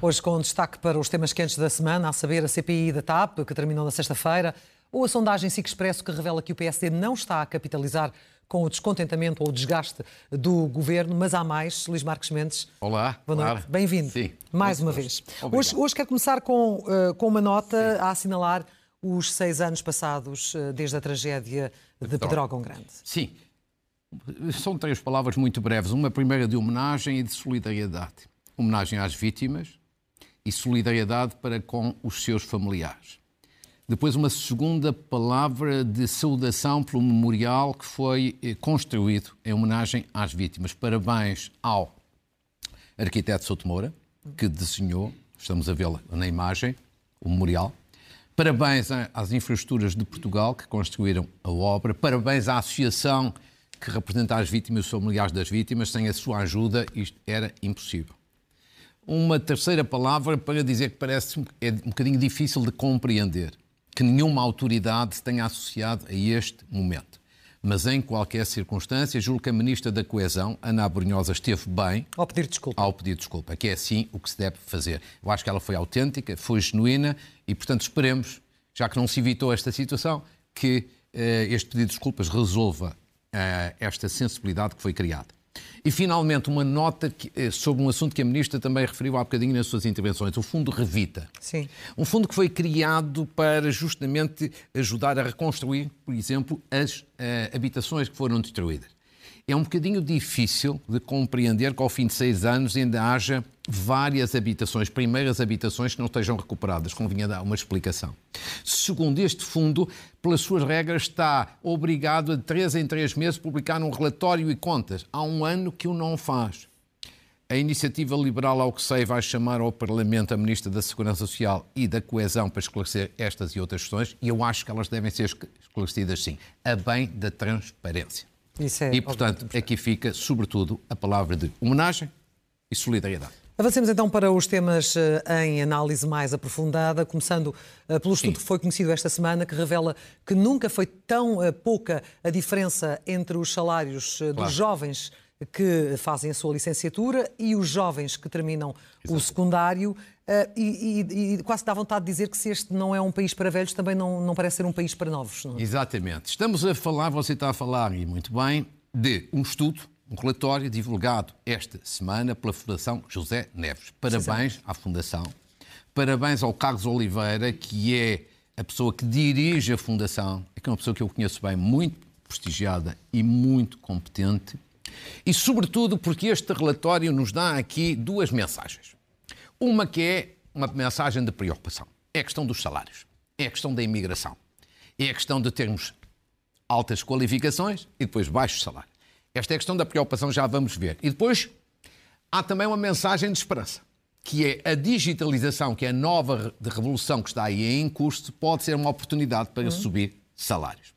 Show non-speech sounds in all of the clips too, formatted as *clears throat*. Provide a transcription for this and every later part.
Hoje com destaque para os temas quentes da semana, a saber a CPI da TAP, que terminou na sexta-feira, ou a sondagem SIC Expresso que revela que o PSD não está a capitalizar com o descontentamento ou o desgaste do governo, mas há mais. Luís Marques Mendes. Olá. Boa noite. Bem-vindo. Mais uma vez. Hoje, hoje quero começar com, uh, com uma nota Sim. a assinalar os seis anos passados uh, desde a tragédia de Pedrógão Grande. Sim. São três palavras muito breves. Uma primeira de homenagem e de solidariedade. Homenagem às vítimas, e solidariedade para com os seus familiares. Depois, uma segunda palavra de saudação pelo memorial que foi eh, construído em homenagem às vítimas. Parabéns ao arquiteto Souto Moura, que desenhou, estamos a vê-la na imagem, o memorial. Parabéns às infraestruturas de Portugal que construíram a obra. Parabéns à associação que representa as vítimas e os familiares das vítimas. Sem a sua ajuda, isto era impossível uma terceira palavra para dizer que parece é um bocadinho difícil de compreender, que nenhuma autoridade tenha associado a este momento. Mas em qualquer circunstância, julgo que a Ministra da Coesão, Ana Abrunhosa, esteve bem ao pedir desculpa. Ao pedir desculpa, que é assim o que se deve fazer. Eu acho que ela foi autêntica, foi genuína e, portanto, esperemos, já que não se evitou esta situação, que uh, este pedido de desculpas resolva uh, esta sensibilidade que foi criada. E, finalmente, uma nota que, eh, sobre um assunto que a Ministra também referiu há bocadinho nas suas intervenções, o Fundo Revita. Sim. Um fundo que foi criado para justamente ajudar a reconstruir, por exemplo, as uh, habitações que foram destruídas é um bocadinho difícil de compreender que ao fim de seis anos ainda haja várias habitações, primeiras habitações que não estejam recuperadas. Convinha dar uma explicação. Segundo este fundo, pelas suas regras, está obrigado a de três em três meses publicar um relatório e contas. Há um ano que o não faz. A iniciativa liberal, ao que sei, vai chamar ao Parlamento a Ministra da Segurança Social e da Coesão para esclarecer estas e outras questões, e eu acho que elas devem ser esclarecidas, sim, a bem da transparência. É e, portanto, aqui fica, sobretudo, a palavra de homenagem e solidariedade. Avancemos então para os temas eh, em análise mais aprofundada, começando eh, pelo estudo Sim. que foi conhecido esta semana, que revela que nunca foi tão eh, pouca a diferença entre os salários claro. dos jovens que fazem a sua licenciatura e os jovens que terminam Exato. o secundário. Uh, e, e, e, quase dá vontade de dizer que se este não é um país para velhos, também não, não parece ser um país para novos. Não? É? Exatamente. Estamos a falar, você está a falar, e muito bem, de um estudo, um relatório divulgado esta semana pela Fundação José Neves. Parabéns à Fundação. Parabéns ao Carlos Oliveira, que é a pessoa que dirige a Fundação, é, é uma pessoa que eu conheço bem, muito prestigiada e muito competente. E, sobretudo, porque este relatório nos dá aqui duas mensagens. Uma que é uma mensagem de preocupação. É a questão dos salários. É a questão da imigração. É a questão de termos altas qualificações e depois baixos salários. Esta é a questão da preocupação, já vamos ver. E depois há também uma mensagem de esperança, que é a digitalização, que é a nova revolução que está aí em curso, pode ser uma oportunidade para uhum. subir salários.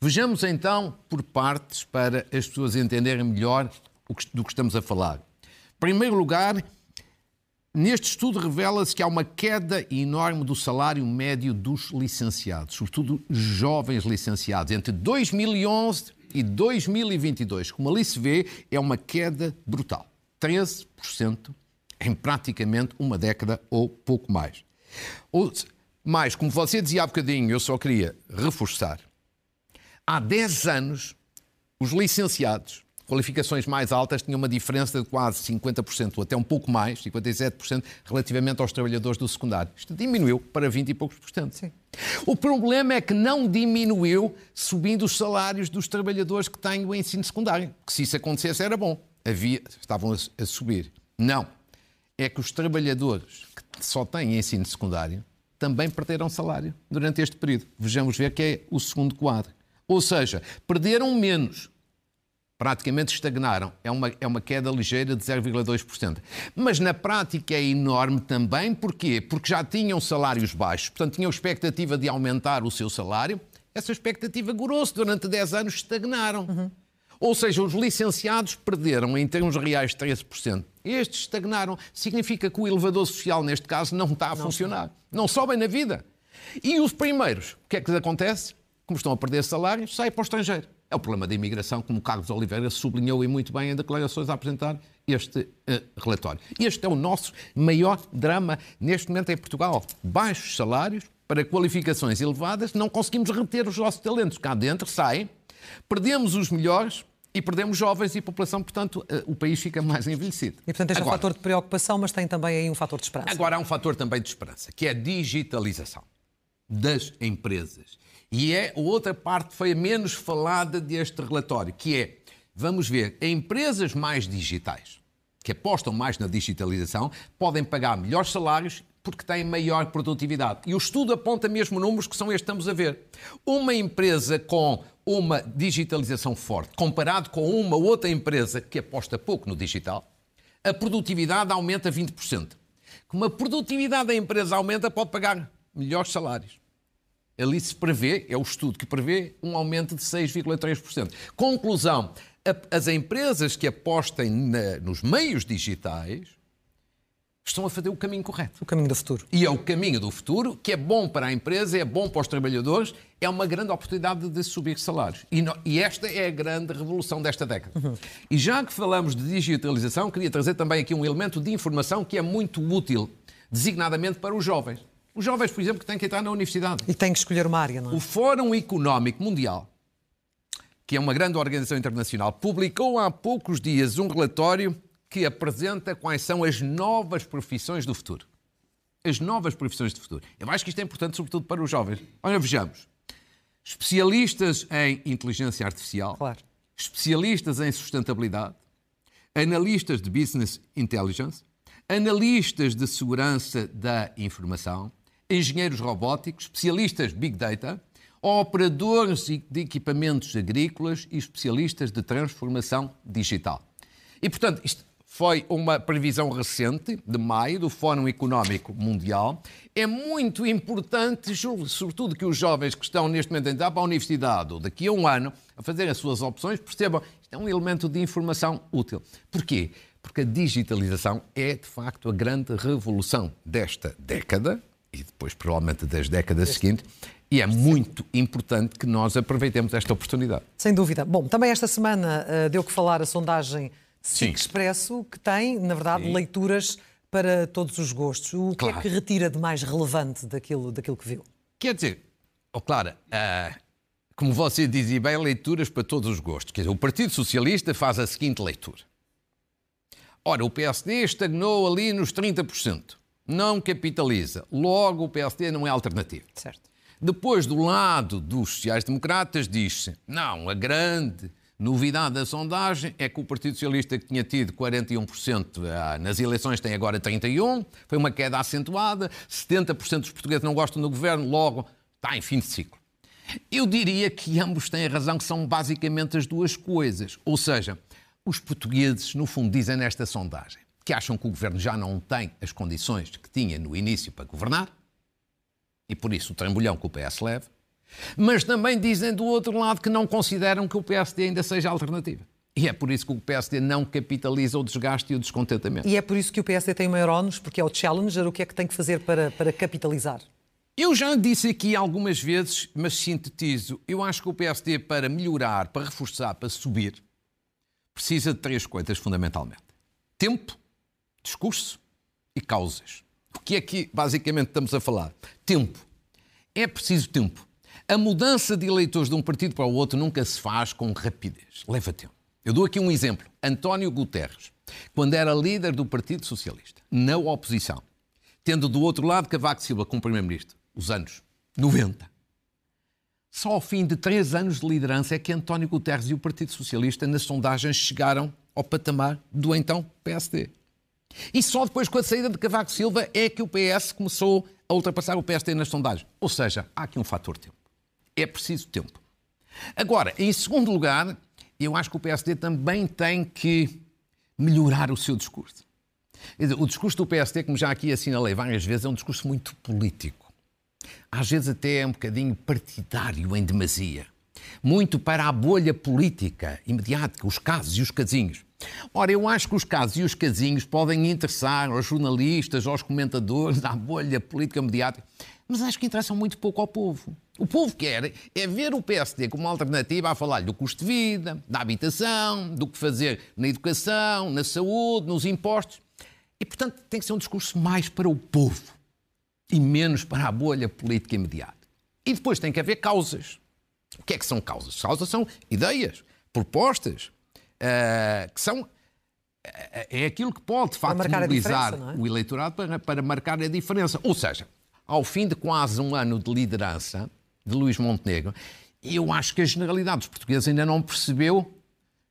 Vejamos então por partes para as pessoas entenderem melhor do que estamos a falar. Em primeiro lugar, Neste estudo revela-se que há uma queda enorme do salário médio dos licenciados, sobretudo jovens licenciados, entre 2011 e 2022. Como ali se vê, é uma queda brutal. 13% em praticamente uma década ou pouco mais. Mas, como você dizia há bocadinho, eu só queria reforçar. Há 10 anos, os licenciados qualificações mais altas tinham uma diferença de quase 50%, ou até um pouco mais, 57%, relativamente aos trabalhadores do secundário. Isto diminuiu para 20 e poucos por cento. Sim. O problema é que não diminuiu subindo os salários dos trabalhadores que têm o ensino secundário. Que se isso acontecesse era bom. Havia, estavam a, a subir. Não. É que os trabalhadores que só têm ensino secundário também perderam salário durante este período. Vejamos ver que é o segundo quadro. Ou seja, perderam menos praticamente estagnaram. É uma, é uma queda ligeira de 0,2%. Mas na prática é enorme também. Porquê? Porque já tinham salários baixos, portanto tinham expectativa de aumentar o seu salário. Essa expectativa gorou-se durante 10 anos, estagnaram. Uhum. Ou seja, os licenciados perderam em termos reais 13%. Estes estagnaram. Significa que o elevador social, neste caso, não está a não funcionar. Está. Não sobem na vida. E os primeiros, o que é que lhes acontece? Como estão a perder salários, saem para o estrangeiro. É o problema da imigração, como Carlos Oliveira sublinhou e muito bem em declarações a apresentar este uh, relatório. Este é o nosso maior drama neste momento em Portugal. Baixos salários para qualificações elevadas, não conseguimos reter os nossos talentos. Cá dentro saem, perdemos os melhores e perdemos jovens e população, portanto, uh, o país fica mais envelhecido. E, portanto, este agora, é um fator de preocupação, mas tem também aí um fator de esperança. Agora há um fator também de esperança, que é a digitalização das empresas. E é a outra parte foi a menos falada deste relatório, que é, vamos ver, empresas mais digitais, que apostam mais na digitalização, podem pagar melhores salários porque têm maior produtividade. E o estudo aponta mesmo números que são estes que estamos a ver. Uma empresa com uma digitalização forte, comparado com uma outra empresa que aposta pouco no digital, a produtividade aumenta 20%. Como a produtividade da empresa aumenta, pode pagar melhores salários ali se prevê, é o estudo que prevê, um aumento de 6,3%. Conclusão: as empresas que apostem na, nos meios digitais estão a fazer o caminho correto. O caminho do futuro. E é o caminho do futuro, que é bom para a empresa, é bom para os trabalhadores, é uma grande oportunidade de subir salários. E, e esta é a grande revolução desta década. Uhum. E já que falamos de digitalização, queria trazer também aqui um elemento de informação que é muito útil, designadamente para os jovens. Os jovens, por exemplo, que têm que entrar na universidade. E têm que escolher uma área, não é? O Fórum Económico Mundial, que é uma grande organização internacional, publicou há poucos dias um relatório que apresenta quais são as novas profissões do futuro. As novas profissões do futuro. Eu acho que isto é importante, sobretudo para os jovens. Olha, vejamos. Especialistas em inteligência artificial, claro. especialistas em sustentabilidade, analistas de business intelligence, analistas de segurança da informação, engenheiros robóticos, especialistas Big Data, operadores de equipamentos agrícolas e especialistas de transformação digital. E, portanto, isto foi uma previsão recente, de maio, do Fórum Económico Mundial. É muito importante, sobretudo, que os jovens que estão neste momento a entrar para a universidade ou daqui a um ano a fazer as suas opções percebam isto é um elemento de informação útil. Porquê? Porque a digitalização é, de facto, a grande revolução desta década e depois provavelmente das décadas seguintes, e é muito importante que nós aproveitemos esta oportunidade. Sem dúvida. Bom, também esta semana uh, deu que falar a sondagem SIC Expresso, que tem, na verdade, Sim. leituras para todos os gostos. O claro. que é que retira de mais relevante daquilo, daquilo que viu? Quer dizer, oh, Clara, uh, como você dizia bem, leituras para todos os gostos. Quer dizer, o Partido Socialista faz a seguinte leitura. Ora, o PSD estagnou ali nos 30% não capitaliza. Logo, o PSD não é alternativa. Certo. Depois, do lado dos sociais-democratas, diz-se: não, a grande novidade da sondagem é que o Partido Socialista, que tinha tido 41% ah, nas eleições, tem agora 31%, foi uma queda acentuada, 70% dos portugueses não gostam do governo, logo está em fim de ciclo. Eu diria que ambos têm razão, que são basicamente as duas coisas. Ou seja, os portugueses, no fundo, dizem nesta sondagem: que acham que o governo já não tem as condições que tinha no início para governar, e por isso o trambolhão que o PS leva, mas também dizem do outro lado que não consideram que o PSD ainda seja alternativa. E é por isso que o PSD não capitaliza o desgaste e o descontentamento. E é por isso que o PSD tem o maior ónus, porque é o challenger. O que é que tem que fazer para, para capitalizar? Eu já disse aqui algumas vezes, mas sintetizo. Eu acho que o PSD, para melhorar, para reforçar, para subir, precisa de três coisas fundamentalmente: tempo, discurso e causas. O que é que basicamente estamos a falar? Tempo. É preciso tempo. A mudança de eleitores de um partido para o outro nunca se faz com rapidez. Leva tempo. Eu dou aqui um exemplo. António Guterres, quando era líder do Partido Socialista, na oposição, tendo do outro lado Cavaco Silva como primeiro-ministro, os anos 90. Só ao fim de três anos de liderança é que António Guterres e o Partido Socialista, nas sondagens, chegaram ao patamar do então PSD. E só depois, com a saída de Cavaco Silva, é que o PS começou a ultrapassar o PSD nas sondagens. Ou seja, há aqui um fator tempo. É preciso tempo. Agora, em segundo lugar, eu acho que o PSD também tem que melhorar o seu discurso. O discurso do PSD, como já aqui assinalei várias vezes, é um discurso muito político. Às vezes até é um bocadinho partidário em demasia. Muito para a bolha política imediática, os casos e os casinhos. Ora, eu acho que os casos e os casinhos podem interessar aos jornalistas, aos comentadores, à bolha política mediática, mas acho que interessam muito pouco ao povo. O povo quer é ver o PSD como alternativa a falar do custo de vida, da habitação, do que fazer na educação, na saúde, nos impostos. E, portanto, tem que ser um discurso mais para o povo e menos para a bolha política imediata. E depois tem que haver causas. O que é que são causas? Causas são ideias, propostas, uh, que são. Uh, é aquilo que pode, de facto, mobilizar é? o eleitorado para, para marcar a diferença. Ou seja, ao fim de quase um ano de liderança de Luís Montenegro, eu acho que a generalidade dos portugueses ainda não percebeu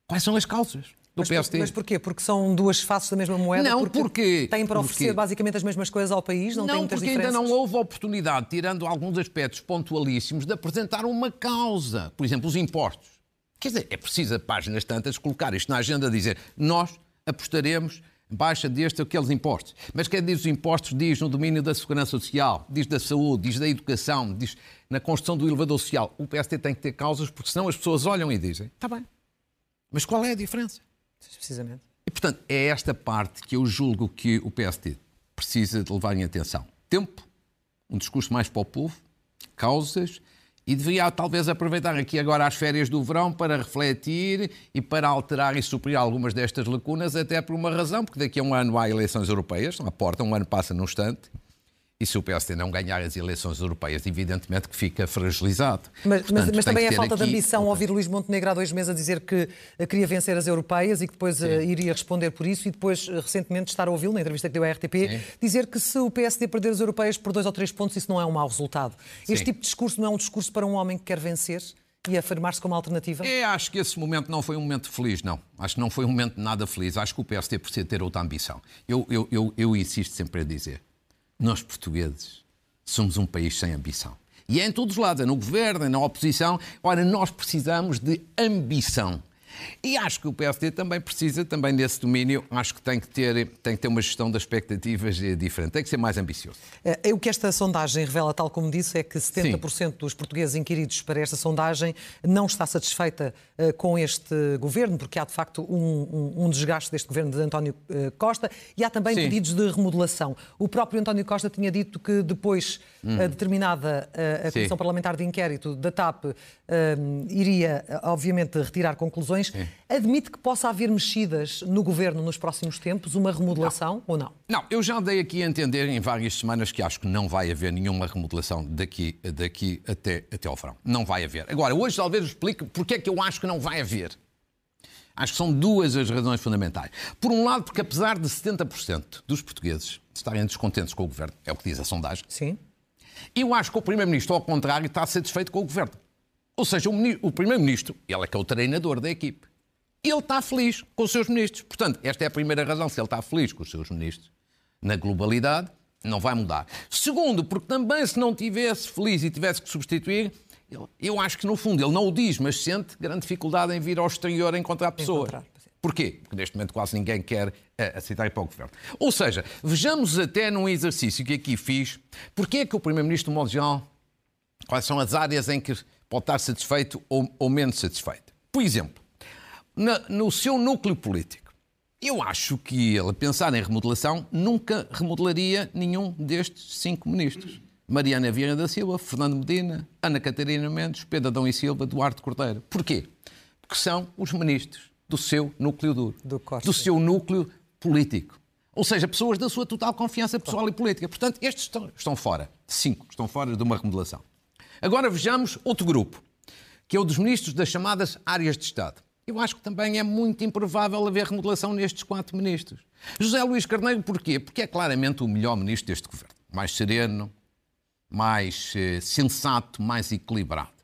quais são as causas do mas, PST. Mas porquê? Porque são duas faces da mesma moeda? Não, porque, porque têm para oferecer porque, basicamente as mesmas coisas ao país? Não, não porque diferenças? ainda não houve oportunidade, tirando alguns aspectos pontualíssimos, de apresentar uma causa. Por exemplo, os impostos. Quer dizer, é preciso, a páginas tantas, colocar isto na agenda, dizer nós apostaremos baixa deste ou aqueles impostos. Mas quer dizer os impostos, diz no domínio da segurança social, diz da saúde, diz da educação, diz na construção do elevador social. O PST tem que ter causas, porque senão as pessoas olham e dizem, está bem, mas qual é a diferença? Precisamente. E, portanto, é esta parte que eu julgo que o PSD precisa de levar em atenção. Tempo, um discurso mais para o povo, causas, e deveria talvez aproveitar aqui agora as férias do verão para refletir e para alterar e suprir algumas destas lacunas, até por uma razão, porque daqui a um ano há eleições europeias, à porta, um ano passa num instante, e se o PSD não ganhar as eleições europeias, evidentemente que fica fragilizado. Mas, Portanto, mas, mas também é falta aqui... de ambição ouvir Luís Montenegro há dois meses a dizer que queria vencer as europeias e que depois uh, iria responder por isso e depois, uh, recentemente, estar a ouvi-lo na entrevista que deu à RTP, Sim. dizer que se o PSD perder as europeias por dois ou três pontos, isso não é um mau resultado. Sim. Este tipo de discurso não é um discurso para um homem que quer vencer? e afirmar-se como alternativa? É, acho que esse momento não foi um momento feliz, não. Acho que não foi um momento nada feliz. Acho que o PSD precisa ter outra ambição. Eu, eu, eu, eu insisto sempre a dizer, nós portugueses somos um país sem ambição. E é em todos os lados, é no governo, é na oposição. Ora, nós precisamos de ambição. E acho que o PSD também precisa, também nesse domínio, acho que tem que ter, tem que ter uma gestão das expectativas diferente, tem que ser mais ambicioso. É, o que esta sondagem revela, tal como disse, é que 70% Sim. dos portugueses inquiridos para esta sondagem não está satisfeita uh, com este governo, porque há de facto um, um, um desgaste deste governo de António Costa e há também Sim. pedidos de remodelação. O próprio António Costa tinha dito que depois hum. a determinada a Comissão Sim. Parlamentar de Inquérito da TAP iria, obviamente, retirar conclusões Sim. Admite que possa haver mexidas no governo nos próximos tempos, uma remodelação não. ou não? Não, eu já dei aqui a entender em várias semanas que acho que não vai haver nenhuma remodelação daqui, daqui até, até ao verão. Não vai haver. Agora, hoje talvez explique porque é que eu acho que não vai haver. Acho que são duas as razões fundamentais. Por um lado, porque apesar de 70% dos portugueses estarem descontentes com o governo, é o que diz a sondagem. Sim. Eu acho que o Primeiro-Ministro, ao contrário, está satisfeito com o governo. Ou seja, o, Primeiro-Ministro, ele é que é o treinador da equipe, ele está feliz com os seus ministros. Portanto, esta é a primeira razão. Se ele está feliz com os seus ministros na globalidade, não vai mudar. Segundo, porque também se não tivesse feliz e tivesse que substituir, eu acho que no fundo ele não o diz, mas sente grande dificuldade em vir ao exterior encontrar pessoas. Encontrar. Porquê? Porque neste momento quase ninguém quer uh, aceitar ir para o governo. Ou seja, vejamos até num exercício que aqui fiz, porque é que o Primeiro-Ministro, de modo geral, quais são as áreas em que pode estar satisfeito ou, ou menos satisfeito. Por exemplo, na, no seu núcleo político, eu acho que ele, a pensar em remodelação, nunca remodelaria nenhum destes cinco ministros. Mariana Vieira da Silva, Fernando Medina, Ana Catarina Mendes, Pedro Adão e Silva, Duarte Cordeiro. Porquê? Porque são os ministros do seu núcleo duro, do, do seu núcleo político. Ou seja, pessoas da sua total confiança pessoal e política. Portanto, estes estão, estão fora. Cinco estão fora de uma remodelação. Agora vejamos outro grupo, que é o dos ministros das chamadas áreas de Estado. Eu acho que também é muito improvável haver remodelação nestes quatro ministros. José Luís Carneiro, porquê? Porque é claramente o melhor ministro deste governo. Mais sereno, mais eh, sensato, mais equilibrado.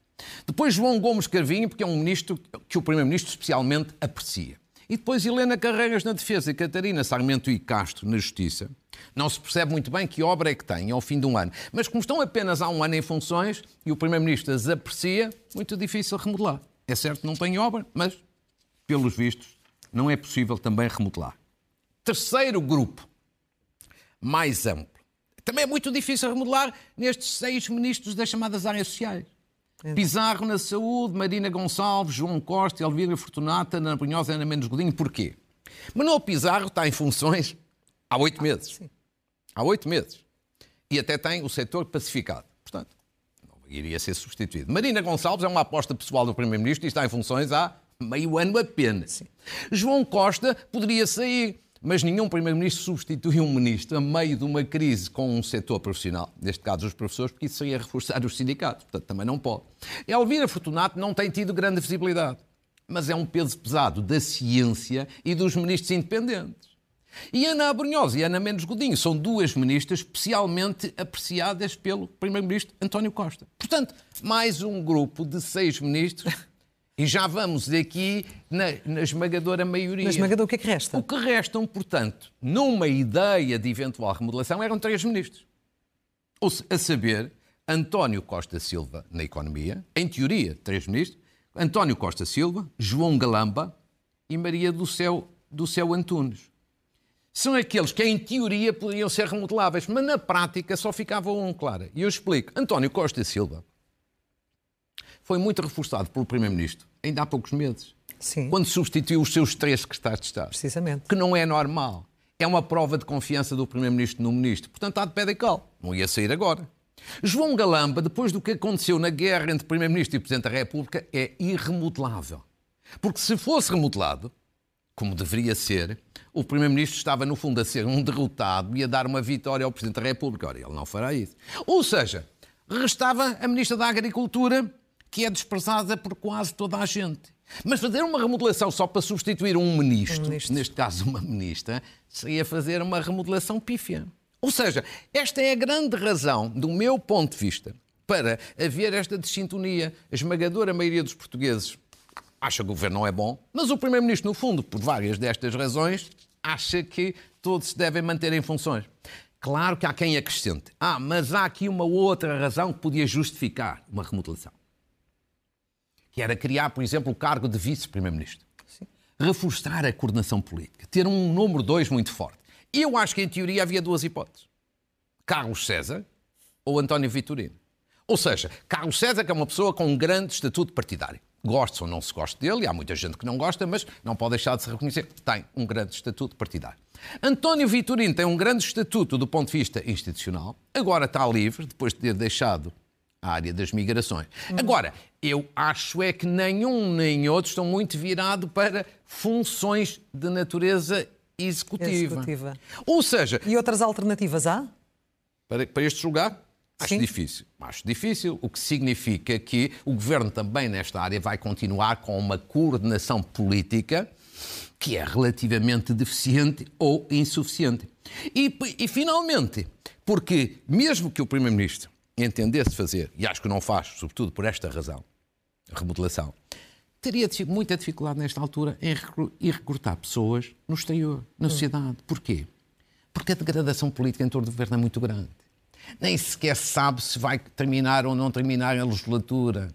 Depois João Gomes Carvinho, porque é um ministro que o Primeiro-Ministro especialmente aprecia. E depois Helena Carreiras na defesa e Catarina Sarmento e Castro na justiça. Não se percebe muito bem que obra é que têm ao fim de um ano. Mas como estão apenas há um ano em funções e o Primeiro-Ministro as aprecia, muito difícil remodelar. É certo, não tem obra, mas, pelos vistos, não é possível também remodelar. Terceiro grupo, mais amplo. Também é muito difícil remodelar nestes seis ministros das chamadas áreas sociais. Pizarro na saúde, Marina Gonçalves, João Costa, Elvira Fortunata, Ana Brunhosa, Ana Mendes Godinho. Porquê? Manuel Pizarro está em funções há oito meses. Há oito meses. E até tem o setor pacificado. Portanto, não iria ser substituído. Marina Gonçalves é uma aposta pessoal do Primeiro-Ministro e está em funções há meio ano apenas. Sim. João Costa poderia sair, mas nenhum Primeiro-Ministro substitui um ministro a meio de uma crise com um setor profissional, neste caso os professores, porque isso seria reforçar os sindicatos, portanto também não pode. Elvira Fortunato não tem tido grande visibilidade, mas é um peso pesado da ciência e dos ministros independentes. E Ana Abrunhosa e Ana Mendes Godinho são duas ministras especialmente apreciadas pelo Primeiro-Ministro António Costa. Portanto, mais um grupo de seis ministros *laughs* e já vamos aqui na, na esmagadora maioria. Na esmagadora, o que é que resta? O que restam, portanto, numa ideia de eventual remodelação, eram três ministros. Ou a saber, António Costa Silva na Economia, em teoria, três ministros, António Costa Silva, João Galamba e Maria do Céu, do Céu Antunes. São aqueles que, em teoria, poderiam ser remodeláveis, mas na prática só ficava um, claro. E eu explico. António Costa Silva foi muito reforçado pelo Primeiro-Ministro ainda há poucos meses. Sim. Quando substituiu os seus três secretários de Estado. Precisamente. Que não é normal. É uma prova de confiança do Primeiro-Ministro no Ministro. Portanto, está de pé de cal. Não ia sair agora. João Galamba, depois do que aconteceu na guerra entre Primeiro-Ministro e Presidente da República, é irremodelável. Porque se fosse remodelado, como deveria ser, o Primeiro-Ministro estava, no fundo, a ser um derrotado e a dar uma vitória ao Presidente da República. Ora, ele não fará isso. Ou seja, restava a Ministra da Agricultura que é desprezada por quase toda a gente. Mas fazer uma remodelação só para substituir um ministro, um ministro. neste caso uma ministra, seria fazer uma remodelação pífia. Ou seja, esta é a grande razão, do meu ponto de vista, para haver esta desintonia. A esmagadora maioria dos portugueses acha que o governo não é bom, mas o primeiro-ministro, no fundo, por várias destas razões, acha que todos se devem manter em funções. Claro que há quem acrescente. Ah, mas há aqui uma outra razão que podia justificar uma remodelação que era criar, por exemplo, o cargo de vice-primeiro-ministro. Reforçar a coordenação política, ter um número dois muito forte. Eu acho que, em teoria, havia duas hipóteses. Carlos César ou António Vitorino. Ou seja, Carlos César, que é uma pessoa com um grande estatuto partidário. Gosta ou não se gosta dele, há muita gente que não gosta, mas não pode deixar de se reconhecer que tem um grande estatuto partidário. António Vitorino tem um grande estatuto do ponto de vista institucional, agora está livre, depois de ter deixado a área das migrações. Hum. Agora, eu acho é que nenhum nem outro estão muito virados para funções de natureza executiva. executiva. Ou seja... E outras alternativas há? Para, para este lugar? Acho Sim. difícil. Acho difícil, o que significa que o governo também nesta área vai continuar com uma coordenação política que é relativamente deficiente ou insuficiente. E, e finalmente, porque mesmo que o Primeiro-Ministro entendesse fazer, e acho que não faz, sobretudo por esta razão, a remodelação, teria muita dificuldade nesta altura em recrutar pessoas no exterior, na sociedade. Porquê? Porque a degradação política em torno do governo é muito grande. Nem sequer sabe se vai terminar ou não terminar a legislatura.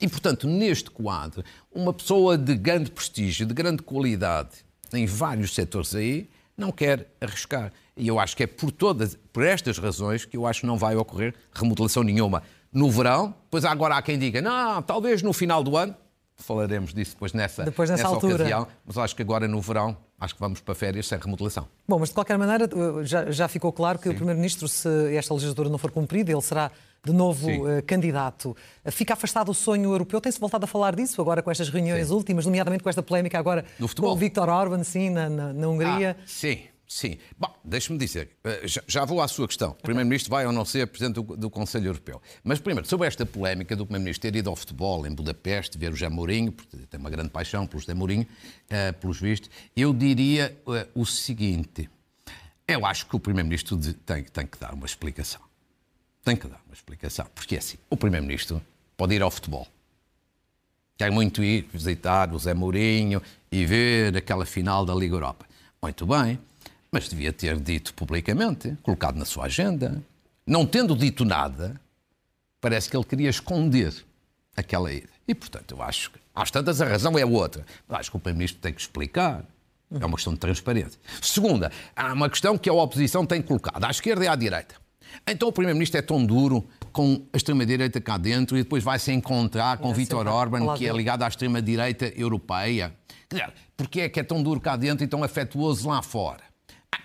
E, portanto, neste quadro, uma pessoa de grande prestígio, de grande qualidade, em vários setores aí, não quer arriscar. E eu acho que é por todas, por estas razões que eu acho que não vai ocorrer remodelação nenhuma no verão. Pois agora há quem diga, não, talvez no final do ano. Falaremos disso depois nessa, depois nessa, altura. ocasião. Mas acho que agora no verão acho que vamos para férias sem remodelação. Bom, mas de qualquer maneira já, já ficou claro que Sim. o Primeiro-Ministro, se esta legislatura não for cumprida, ele será de novo uh, candidato. Fica afastado o sonho europeu. Tem-se voltado a falar disso agora com estas reuniões sim. últimas, nomeadamente com esta polémica agora com o Viktor Orban, sim, na, na, na Hungria. Ah, sim. Sim. Bom, deixe-me dizer, eh, já vou à sua questão. O Primeiro-Ministro vai ou não ser Presidente do, Conselho Europeu. Mas, primeiro, sobre esta polémica do Primeiro-Ministro ter ido ao futebol em Budapeste, ver o José Mourinho, porque tem uma grande paixão pelo José Mourinho, uh, pelos vistos, eu diria uh, o seguinte. Eu acho que o Primeiro-Ministro tem, tem que dar uma explicação. Tem que dar uma explicação. Porque é assim, o Primeiro-Ministro pode ir ao futebol. Quer muito ir visitar o Zé Mourinho e ver aquela final da Liga Europa. Muito bem mas devia ter dito publicamente, colocado na sua agenda. Não tendo dito nada, parece que ele queria esconder aquela ida. E, portanto, eu acho que, às tantas, a razão é outra. Mas acho que o Primeiro-Ministro tem que explicar. É uma questão de transparência. Segunda, há uma questão que a oposição tem colocado, à esquerda e à direita. Então o Primeiro-Ministro é tão duro com a extrema-direita cá dentro e depois vai se encontrar com é, Vítor Orban, que é ligado à extrema-direita europeia. Porquê é que é tão duro cá dentro e tão afetuoso lá fora?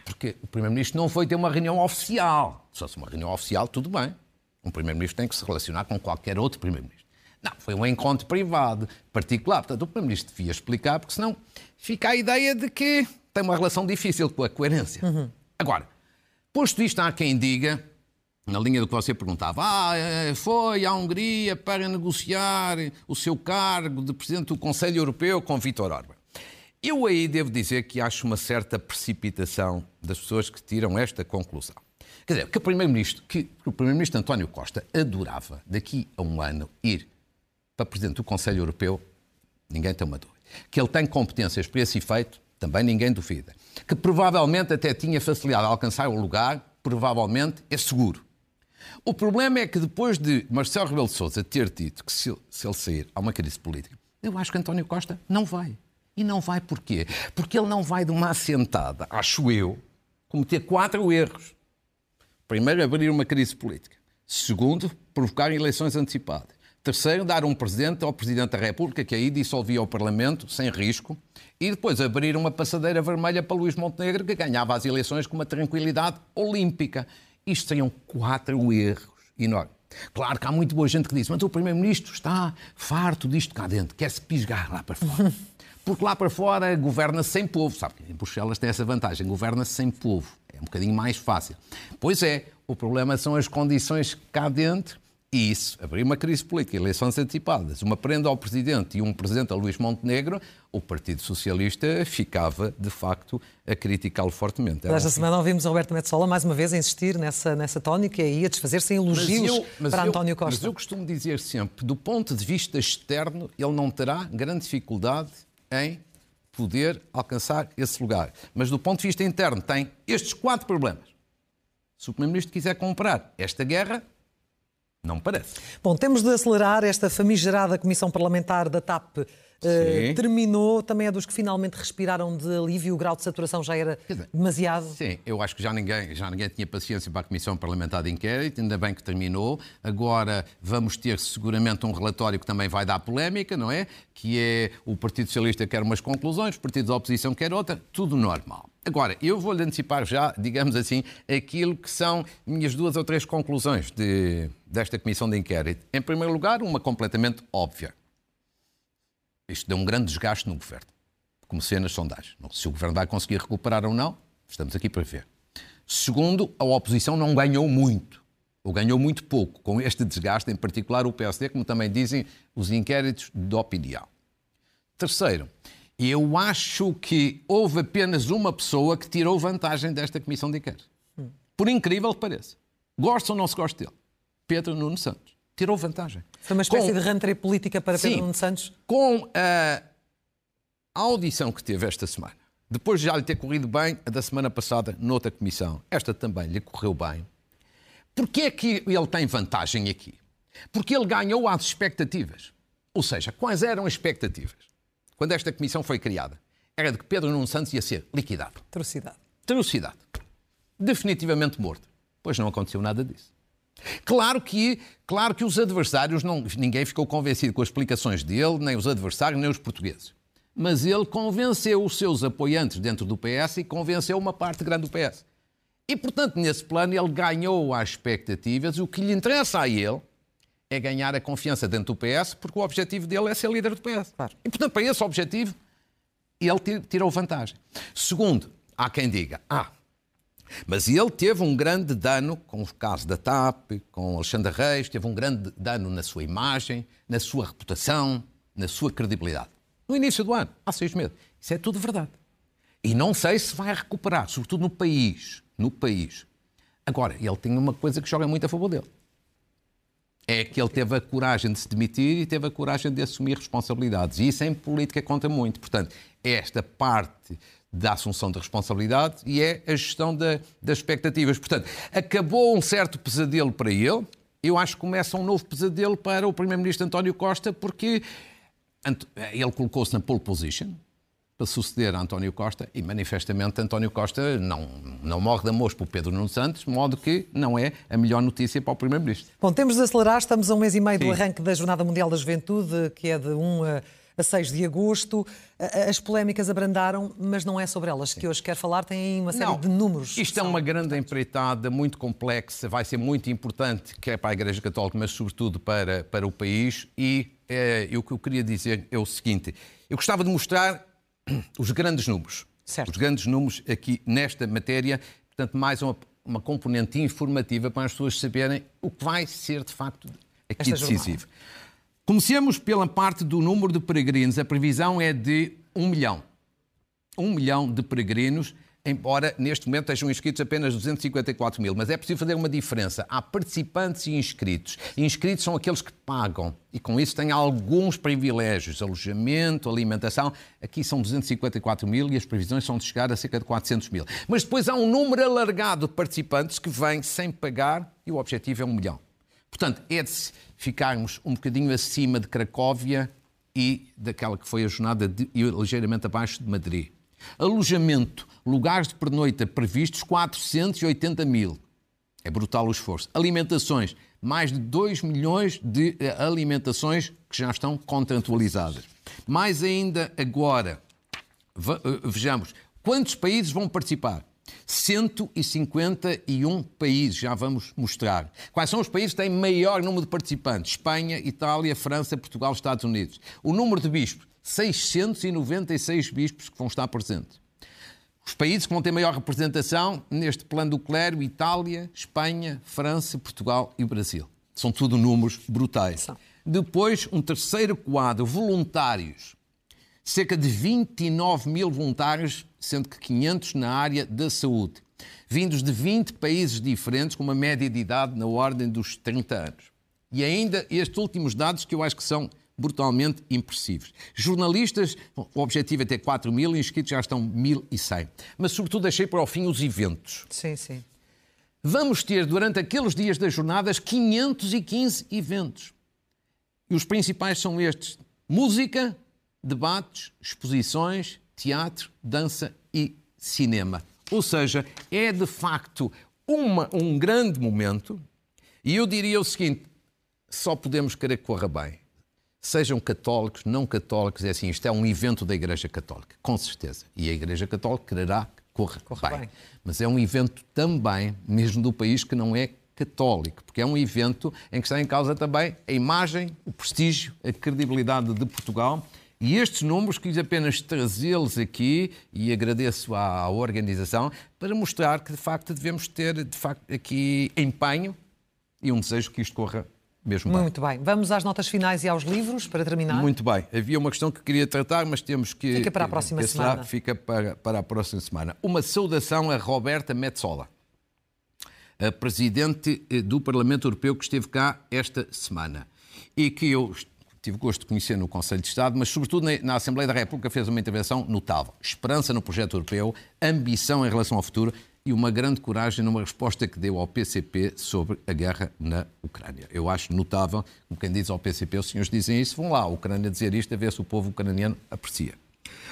Porque o Primeiro-Ministro não foi ter uma reunião oficial. Se fosse uma reunião oficial, tudo bem. Um Primeiro-Ministro tem que se relacionar com qualquer outro Primeiro-Ministro. Não, foi um encontro privado, particular. Portanto, o Primeiro-Ministro devia explicar, porque senão fica a ideia de que tem uma relação difícil com a coerência. Uhum. Agora, posto isto, há quem diga na linha do que você perguntava, ah, é, foi à Hungria para negociar o seu cargo de Presidente do Conselho Europeu com Vítor Orban. Eu aí devo dizer que acho uma certa precipitação das pessoas que tiram esta conclusão. Quer dizer, que o Primeiro-Ministro, que o Primeiro-Ministro António Costa adorava daqui a um ano ir para Presidente do Conselho Europeu, ninguém tem uma dúvida. Que ele tem competências para esse efeito, também ninguém duvida. Que provavelmente até tinha facilidade a alcançar o lugar, provavelmente é seguro. O problema é que depois de Marcelo Rebelo de Sousa ter dito que se, se ele sair há uma crise política, eu acho que António Costa não vai. E não vai porquê? Porque ele não vai de uma assentada, acho eu, cometer quatro erros. Primeiro, abrir uma crise política. Segundo, provocar eleições antecipadas. Terceiro, dar um presidente ao Presidente da República, que aí dissolvia o Parlamento, sem risco. E depois abrir uma passadeira vermelha para Luís Montenegro, que ganhava as eleições com uma tranquilidade olímpica. Isto seriam quatro erros enormes. Claro que há muito boa gente que diz, mas o Primeiro-Ministro está farto disto cá dentro, quer-se pisgar lá para fora. *laughs* Porque lá para fora governa sem povo, sabe? Em Bruxelas tem essa vantagem, governa sem povo. É um bocadinho mais fácil. Pois é, o problema são as condições cá dentro e isso, abrir uma crise política, eleições antecipadas, uma prenda ao Presidente e um Presidente a Luís Montenegro, o Partido Socialista ficava, de facto, a criticá-lo fortemente. Esta assim. semana ouvimos Roberto Metsola mais uma vez a insistir nessa, nessa tónica e a desfazer-se em elogios mas eu, mas para eu, António Costa. Mas eu costumo dizer sempre, do ponto de vista externo, ele não terá grande dificuldade em poder alcançar esse lugar. Mas do ponto de vista interno, tem estes quatro problemas. Se o Primeiro-Ministro quiser comprar esta guerra, não me parece. Bom, temos de acelerar esta famigerada comissão parlamentar da TAP. Uh, terminou, também é dos que finalmente respiraram de alívio, o grau de saturação já era dizer, demasiado. Sim, eu acho que já ninguém, já ninguém tinha paciência para a Comissão Parlamentar de Inquérito, ainda bem que terminou. Agora vamos ter seguramente um relatório que também vai dar polémica, não é? Que é o Partido Socialista quer umas conclusões, o Partido da Oposição quer outra, tudo normal. Agora, eu vou-lhe antecipar já, digamos assim, aquilo que são minhas duas ou três conclusões de, desta comissão de inquérito. Em primeiro lugar, uma completamente óbvia. Isto deu um grande desgaste no governo, como se nas sondagens. Se o governo vai conseguir recuperar ou não, estamos aqui para ver. Segundo, a oposição não ganhou muito, ou ganhou muito pouco, com este desgaste, em particular o PSD, como também dizem os inquéritos de opinião. Terceiro, eu acho que houve apenas uma pessoa que tirou vantagem desta comissão de inquérito. Por incrível que pareça. Gosta ou não se gosta dele? Pedro Nuno Santos. Tirou vantagem. Foi uma espécie com... de rentrée política para Pedro Nuno Santos? Com a... audição que teve esta semana, depois de já lhe ter corrido bem a da semana passada noutra comissão, esta também lhe correu bem. Porquê é que ele tem vantagem aqui? Porque ele ganhou às expectativas. Ou seja, quais eram as expectativas? quando esta comissão foi criada, era de que Pedro Nuno Santos ia ser liquidado. Trucidade. Trucidade. Definitivamente morto. Pois não aconteceu nada disso. Claro que, claro que os adversários, não, ninguém ficou convencido com as explicações dele, nem os adversários, nem os portugueses. Mas ele convenceu os seus apoiantes dentro do PS e convenceu uma parte grande do PS. E, portanto, nesse plano, ele ganhou as expectativas. O que lhe interessa a ele é ganhar a confiança dentro do PS, porque o objetivo dele é ser líder do PS. Claro. E, portanto, para esse objetivo, ele tirou vantagem. Segundo, há quem diga, ah, mas ele teve um grande dano com o caso da TAP, com Alexandre Reis, teve um grande dano na sua imagem, na sua reputação, na sua credibilidade. No início do ano, há seis meses. Isso é tudo verdade. E não sei se vai recuperar, sobretudo no país. No país. Agora, ele tem uma coisa que joga muito a favor dele é que ele teve a coragem de se demitir e teve a coragem de assumir responsabilidades. E isso em política conta muito. Portanto, esta parte da assunção de responsabilidade e é a gestão da, das expectativas. Portanto, acabou um certo pesadelo para ele. Eu acho que começa um novo pesadelo para o Primeiro-Ministro António Costa, porque ele colocou-se na pole position. para suceder a António Costa e manifestamente António Costa não, não morre de amor por Pedro Nuno Santos, de modo que não é a melhor notícia para o Primeiro-Ministro. Bom, temos de acelerar, estamos a um mês e meio Sim. do arranque da Jornada Mundial da Juventude, que é de 1 a a 6 de agosto. As polémicas abrandaram, mas não é sobre elas que hoje quero falar, tem uma série não, de números. Isto é uma grande empreitada, muito complexa, vai ser muito importante, quer para a Igreja Católica, mas sobretudo para, para o país. E é, o que eu queria dizer é o seguinte: eu gostava de mostrar *clears throat* os grandes números. Certo. Os grandes números aqui nesta matéria, portanto, mais uma, uma componente informativa para as pessoas saberem o que vai ser, de facto, aqui Esta decisivo. Jornada. Comecemos pela parte do número de peregrinos. A previsão é de um milhão. Um milhão de peregrinos, embora neste momento estejam inscritos apenas 254 mil. Mas é preciso fazer uma diferença. Há participantes e inscritos. inscritos são aqueles que pagam e com isso têm alguns privilégios, alojamento, alimentação. Aqui são 254 mil e as previsões são de chegar a cerca de 400 mil. Mas depois há um número alargado de participantes que vêm sem pagar e o objetivo é um milhão. Portanto, é de ficarmos um bocadinho acima de Cracóvia e daquela que foi a jornada de, ligeiramente abaixo de Madrid. Alojamento, lugares de pernoita previstos 480 mil. É brutal o esforço. Alimentações, mais de 2 milhões de eh, alimentações que já estão contratualizadas. Mais ainda agora, eh, vejamos, quantos países vão participar? 151 países, já vamos mostrar. Quais são os países que têm maior número de participantes? Espanha, Itália, França, Portugal, Estados Unidos. O número de bispos, 696 bispos que vão estar presentes. Os países que vão ter maior representação neste plano do clero, Itália, Espanha, França, Portugal e Brasil. São tudo números brutais. Depois, um terceiro quadro, voluntários cerca de 29 mil voluntários, sendo que 500 na área da saúde, vindos de 20 países diferentes, com uma média de idade na ordem dos 30 anos. E ainda estes últimos dados que eu acho que são brutalmente impressivos. Jornalistas, o objetivo é ter 4 mil, inscritos já estão 1.100. Mas, sobretudo, deixei para o fim os eventos. Sim, sim. Vamos ter, durante aqueles dias das jornadas, 515 eventos. E os principais são estes: música, debates, exposições, teatro, dança e cinema. Ou seja, é de facto uma, um grande momento e eu diria o seguinte: só podemos querer que corra bem. Sejam católicos, não católicos, é assim, isto é um evento da Igreja Católica, com certeza. E a Igreja Católica quererá que corra, corra bem. bem. Mas é um evento também, mesmo do país que não é católico, porque é um evento em que está em causa também a imagem, o prestígio, a credibilidade de Portugal e estes números quis apenas trazê-los aqui e agradeço à organização para mostrar que de facto devemos ter de facto aqui empenho e um desejo que isto corra mesmo bem. Muito bem. Vamos às notas finais e aos livros para terminar. Muito bem. Havia uma questão que queria tratar, mas temos que Fica para a próxima semana. Fica para, para a próxima semana. Uma saudação a Roberta Metsola, a presidente eh, do Parlamento Europeu que esteve cá esta semana e que eu tive gosto de conhecer no Conselho de Estado, mas sobretudo na Assembleia da República fez uma intervenção notável. Esperança no projeto europeu, ambição em relação ao futuro e uma grande coragem numa resposta que deu ao PCP sobre a guerra na Ucrânia. Eu acho notável, como quem diz ao PCP, os senhores dizem isso, vão lá, a Ucrânia dizer isto, a ver se o povo ucraniano aprecia.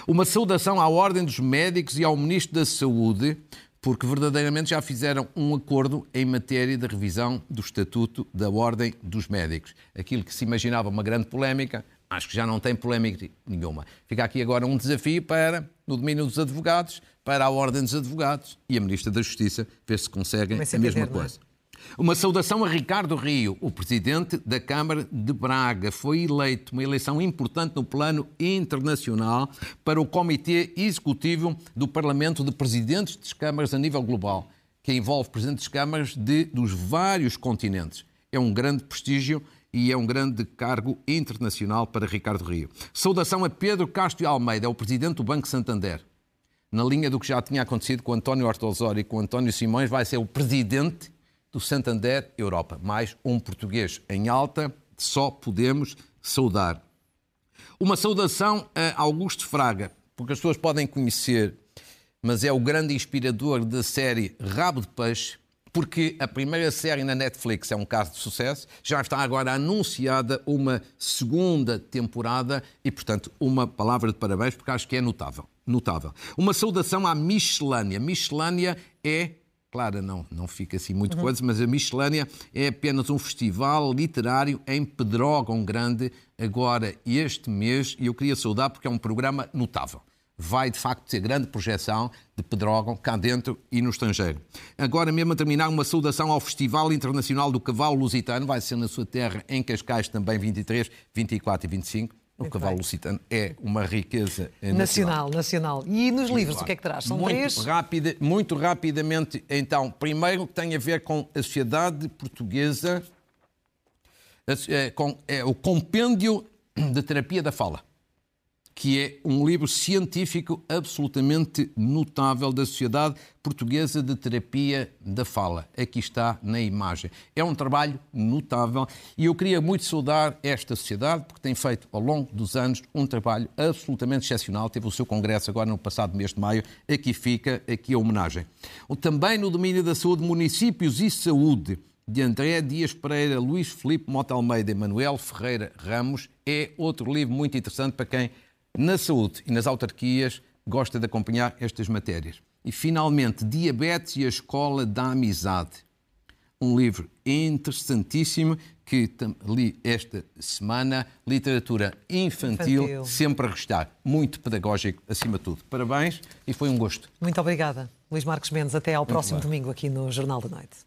Uma saudação à Ordem dos Médicos e ao Ministro da Saúde porque verdadeiramente já fizeram um acordo em matéria de revisão do Estatuto da Ordem dos Médicos. Aquilo que se imaginava uma grande polémica, acho que já não tem polémica nenhuma. Fica aqui agora um desafio para, no domínio dos advogados, para a Ordem dos Advogados e a Ministra da Justiça, ver se conseguem a mesma coisa. Uma saudação a Ricardo Rio, o presidente da Câmara de Braga. Foi eleito uma eleição importante no plano internacional para o Comitê Executivo do Parlamento de Presidentes das Câmaras a nível global, que envolve presidentes de câmaras de, dos vários continentes. É um grande prestígio e é um grande cargo internacional para Ricardo Rio. Saudação a Pedro Castro Almeida, é o presidente do Banco Santander. Na linha do que já tinha acontecido com António Hortolzori e com António Simões, vai ser o presidente do Santander Europa. Mais um português em alta, só podemos saudar. Uma saudação a Augusto Fraga, porque as pessoas podem conhecer, mas é o grande inspirador da série Rabo de Peixe, porque a primeira série na Netflix é um caso de sucesso, já está agora anunciada uma segunda temporada e, portanto, uma palavra de parabéns, porque acho que é notável. notável. Uma saudação à Miscelânea. Miscelânea é Claro, não, não fica assim muito uhum. coisa, mas a Miscelânea é apenas um festival literário em Pedrógão Grande, agora este mês, e eu queria saudar porque é um programa notável vai de facto ter grande projeção de Pedrógão cá dentro e no estrangeiro. Agora mesmo a terminar uma saudação ao Festival Internacional do Cavalo Lusitano, vai ser na sua terra em Cascais também 23, 24 e 25. O Muito cavalo bem. lusitano é uma riqueza nacional. Nacional, nacional. E nos livros, claro. o que é que traz? São muito três? Muito rapidamente, então, primeiro tem a ver com a sociedade portuguesa, eh, com é, o compêndio de terapia da fala que é um livro científico absolutamente notável da Sociedade Portuguesa de Terapia da Fala. Aqui está na imagem. É um trabalho notável e eu queria muito saudar esta sociedade porque tem feito ao longo dos anos um trabalho absolutamente excepcional. Teve o seu congresso agora no passado mês de maio. Aqui fica aqui a homenagem. Também no domínio da saúde, municípios e saúde de André Dias Pereira, Luís Filipe Mota Almeida e Manuel Ferreira Ramos é outro livro muito interessante para quem na saúde e nas autarquias gosta de acompanhar estas matérias. E, finalmente, Diabetes e a Escola da Amizade. Um livro interessantíssimo que li esta semana, literatura infantil, infantil, sempre a restar. Muito pedagógico, acima de tudo. Parabéns e foi um gosto. Muito obrigada. Luís Marcos Mendes, até ao Muito próximo bem. domingo aqui no Jornal da Noite.